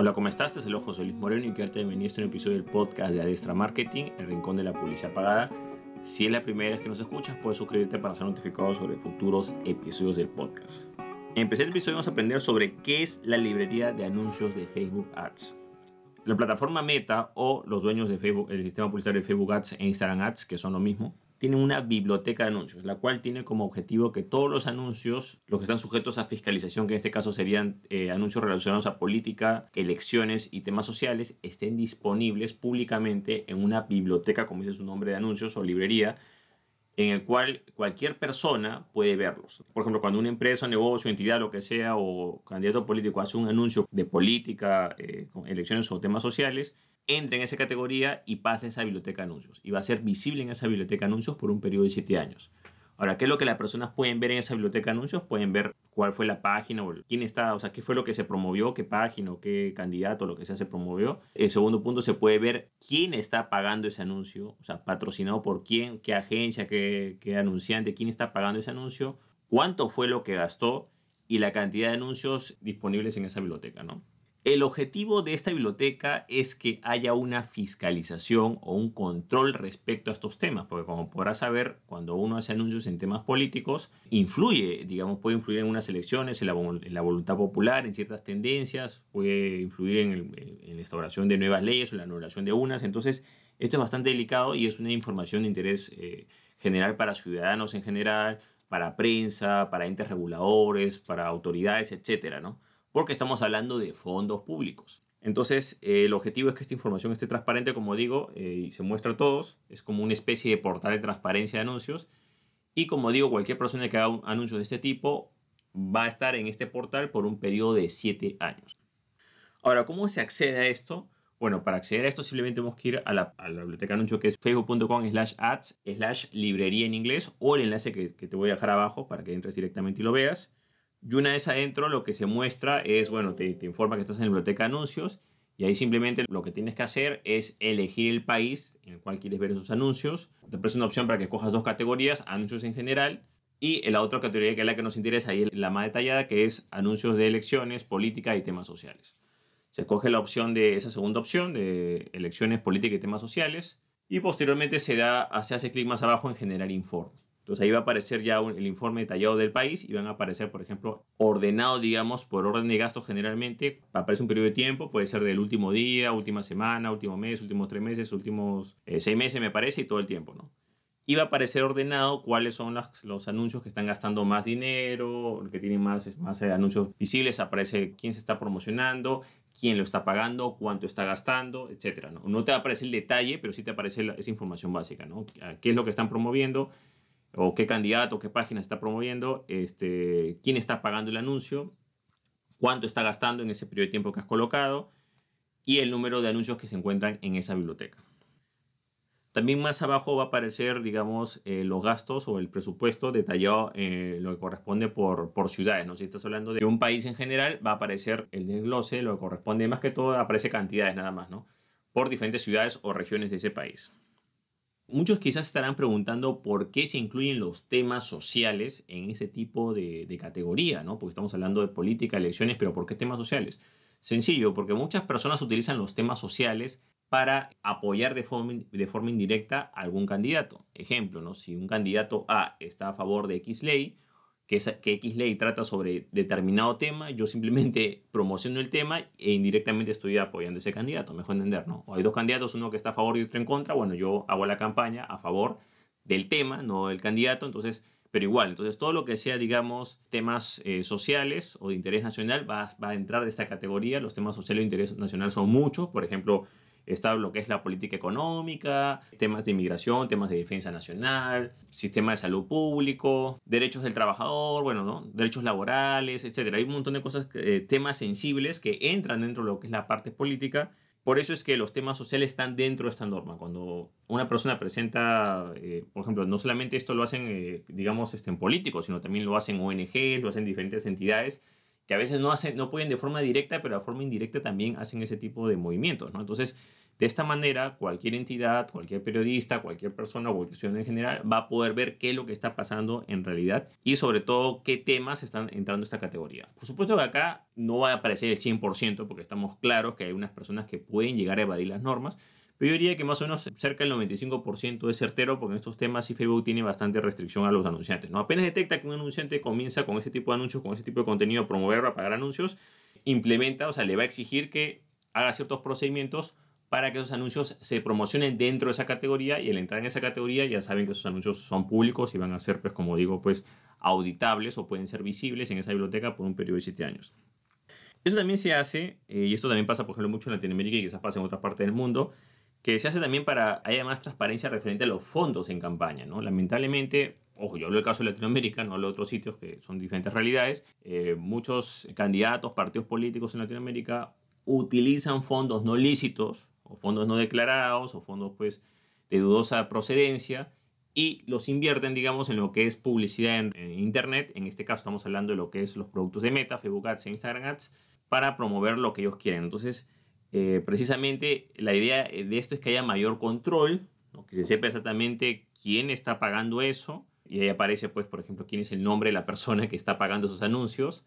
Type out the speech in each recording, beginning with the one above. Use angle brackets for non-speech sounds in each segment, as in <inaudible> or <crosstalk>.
Hola, ¿cómo estás? Te saludo José Luis Moreno y quiero bienvenido a este episodio del podcast de Adestra Marketing, el rincón de la publicidad pagada. Si es la primera vez que nos escuchas, puedes suscribirte para ser notificado sobre futuros episodios del podcast. Empecé el episodio vamos a aprender sobre qué es la librería de anuncios de Facebook Ads. La plataforma Meta o los dueños de Facebook, el sistema publicitario de Facebook Ads e Instagram Ads, que son lo mismo, tiene una biblioteca de anuncios, la cual tiene como objetivo que todos los anuncios, los que están sujetos a fiscalización, que en este caso serían eh, anuncios relacionados a política, elecciones y temas sociales, estén disponibles públicamente en una biblioteca, como dice su nombre de anuncios o librería, en el cual cualquier persona puede verlos. Por ejemplo, cuando una empresa, negocio, entidad, lo que sea, o candidato político hace un anuncio de política, eh, elecciones o temas sociales, entra en esa categoría y pasa a esa biblioteca de anuncios. Y va a ser visible en esa biblioteca de anuncios por un periodo de 7 años. Ahora, ¿qué es lo que las personas pueden ver en esa biblioteca de anuncios? Pueden ver cuál fue la página, o quién está, o sea, qué fue lo que se promovió, qué página o qué candidato, lo que sea, se promovió. El segundo punto, se puede ver quién está pagando ese anuncio, o sea, patrocinado por quién, qué agencia, qué, qué anunciante, quién está pagando ese anuncio, cuánto fue lo que gastó y la cantidad de anuncios disponibles en esa biblioteca, ¿no? El objetivo de esta biblioteca es que haya una fiscalización o un control respecto a estos temas, porque como podrás saber, cuando uno hace anuncios en temas políticos, influye, digamos, puede influir en unas elecciones, en la, voluntad popular, en ciertas tendencias, puede influir en, la instauración de nuevas leyes o la anulación de unas. Entonces, esto es bastante delicado y es una información de interés eh, general para ciudadanos en general, para prensa, para entes reguladores, para autoridades, etcétera, ¿no? Porque estamos hablando de fondos públicos. Entonces, eh, el objetivo es que esta información esté transparente, como digo, eh, y se muestra a todos. Es como una especie de portal de transparencia de anuncios. Y como digo, cualquier persona que haga anuncios de este tipo va a estar en este portal por un periodo de 7 años. Ahora, ¿cómo se accede a esto? Bueno, para acceder a esto simplemente tenemos que ir a la, biblioteca de anuncios que es facebook.com slash ads slash librería en inglés o el enlace que, que te voy a dejar abajo para que entres directamente y lo veas. Y una vez adentro lo que se muestra es, bueno, te, te, informa que estás en la biblioteca de anuncios y ahí simplemente lo que tienes que hacer es elegir el país en el cual quieres ver esos anuncios. Te ofrece una opción para que cojas dos categorías, anuncios en general y la otra categoría que es la que nos interesa ahí la más detallada que es anuncios de elecciones, política y temas sociales. Se coge la opción de esa segunda opción de elecciones, política y temas sociales y posteriormente se da, se hace clic más abajo en generar informe. Entonces ahí va a aparecer ya el informe detallado del país y van a aparecer, por ejemplo, ordenado, digamos, por orden de gasto generalmente. Aparece un periodo de tiempo, puede ser del último día, última semana, último mes, últimos tres meses, últimos eh, seis meses, me parece, y todo el tiempo, ¿no? Y va a aparecer ordenado cuáles son los anuncios que están gastando más dinero, que tienen más, más eh, anuncios visibles, aparece quién se está promocionando, quién lo está pagando, cuánto está gastando, etc. ¿no? no te va a aparecer el detalle, pero sí te aparece esa información básica, ¿no? ¿Qué es lo que están promoviendo? O qué candidato, qué página está promoviendo, este, quién está pagando el anuncio, cuánto está gastando en ese periodo de tiempo que has colocado y el número de anuncios que se encuentran en esa biblioteca. También más abajo va a aparecer, digamos, eh, los gastos o el presupuesto detallado eh, lo que corresponde por, por ciudades. ¿no? Si estás hablando de un país en general, va a aparecer el desglose, lo que corresponde más que todo, aparece cantidades nada más, ¿no? Por diferentes ciudades o regiones de ese país. Muchos quizás estarán preguntando por qué se incluyen los temas sociales en ese tipo de, categoría, ¿no? Porque estamos hablando de política, elecciones, pero ¿por qué temas sociales? Sencillo, porque muchas personas utilizan los temas sociales para apoyar de forma, indirecta a algún candidato. Ejemplo, ¿no? si un candidato A está a favor de X ley, que, X ley trata sobre determinado tema, yo simplemente <laughs> promociono el tema e indirectamente estoy apoyando ese candidato, mejor entender, ¿no? O hay dos candidatos, uno que está a favor y otro en contra, bueno, yo hago la campaña a favor del tema, no del candidato, entonces, pero igual, entonces todo lo que sea, digamos, temas eh, sociales o de interés nacional va, va a entrar de esta categoría, los temas sociales de interés nacional son muchos, por ejemplo, está lo que es la política económica, temas de inmigración, temas de defensa nacional, sistema de salud público, derechos del trabajador, bueno, ¿no? derechos laborales, etc. Hay un montón de cosas, eh, temas sensibles que entran dentro de lo que es la parte política. Por eso es que los temas sociales están dentro de esta norma. Cuando una persona presenta, eh, por ejemplo, no solamente esto lo hacen, eh, digamos, este, en políticos, sino también lo hacen ONG, lo hacen diferentes entidades que a veces no, hacen, no pueden de forma directa, pero de forma indirecta también hacen ese tipo de movimientos. ¿no? Entonces, De esta manera, cualquier entidad, cualquier periodista, cualquier persona o cualquier ciudadano en general va a poder ver qué es lo que está pasando en realidad y sobre todo qué temas están entrando en esta categoría. Por supuesto que acá no va a aparecer el 100% porque estamos claros que hay unas personas que pueden llegar a evadir las normas, pero yo diría que más o menos cerca del 95% es certero porque en estos temas sí Facebook tiene bastante restricción a los anunciantes. ¿no? Apenas detecta que un anunciante comienza con ese tipo de anuncios, con ese tipo de contenido, a promover, a pagar anuncios, implementa, o sea, le va a exigir que haga ciertos procedimientos para que esos anuncios se promocionen dentro de esa categoría y al entrar en esa categoría ya saben que esos anuncios son públicos y van a ser, pues como digo, pues auditables o pueden ser visibles en esa biblioteca por un periodo de 7 años. Eso también se hace, eh, y esto también pasa, por ejemplo, mucho en Latinoamérica y quizás pasa en otras partes del mundo, que se hace también para haya más transparencia referente a los fondos en campaña. ¿no? Lamentablemente, ojo, yo hablo del caso de Latinoamérica, no hablo de otros sitios que son diferentes realidades, eh, muchos candidatos, partidos políticos en Latinoamérica utilizan fondos no lícitos o fondos no declarados o fondos pues de dudosa procedencia y los invierten, digamos, en lo que es publicidad en, Internet. En este caso estamos hablando de lo que es los productos de Meta, Facebook Ads e Instagram Ads, para promover lo que ellos quieren. Entonces, eh, precisamente la idea de esto es que haya mayor control, que se sepa exactamente quién está pagando eso. Y ahí aparece, pues, por ejemplo, quién es el nombre de la persona que está pagando esos anuncios.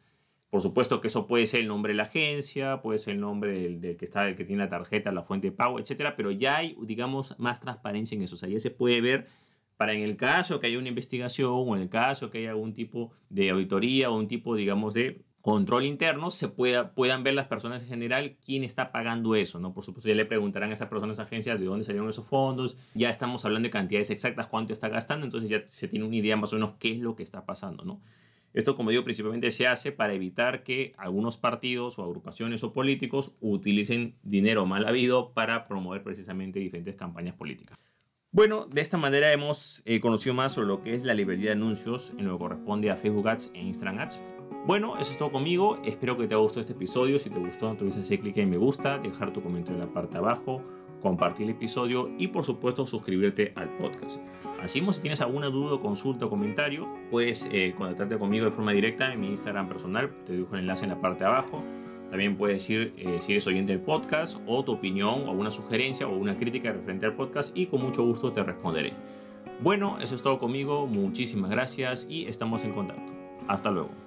Por supuesto que eso puede ser el nombre de la agencia, puede ser el nombre del, que está, el que tiene la tarjeta, la fuente de pago, etcétera, pero ya hay, digamos, más transparencia en eso. O se puede ver para en el caso que haya una investigación o en el caso que haya algún tipo de auditoría o un tipo, digamos, de control interno, se pueda, puedan ver las personas en general quién está pagando eso, ¿no? Por supuesto, ya le preguntarán a esas personas, agencias, de dónde salieron esos fondos, ya estamos hablando de cantidades exactas, cuánto está gastando, entonces ya se tiene una idea más o menos qué es lo que está pasando, ¿no? Esto, como digo, principalmente se hace para evitar que algunos partidos o agrupaciones o políticos utilicen dinero mal habido para promover precisamente diferentes campañas políticas. Bueno, de esta manera hemos eh, conocido más sobre lo que es la librería de anuncios en lo que corresponde a Facebook Ads e Instagram Ads. Bueno, eso es todo conmigo. Espero que te haya gustado este episodio. Si te gustó, no te olvides hacer clic en me gusta, dejar tu comentario en la parte de abajo, compartir el episodio y por supuesto suscribirte al podcast. Así si tienes alguna duda, consulta o comentario, puedes eh, contactarte conmigo de forma directa en mi Instagram personal, te dejo el enlace en la parte de abajo. También puedes decir eh, si eres oyente del podcast o tu opinión o una sugerencia o una crítica referente al podcast y con mucho gusto te responderé. Bueno, eso es todo conmigo, muchísimas gracias y estamos en contacto. Hasta luego.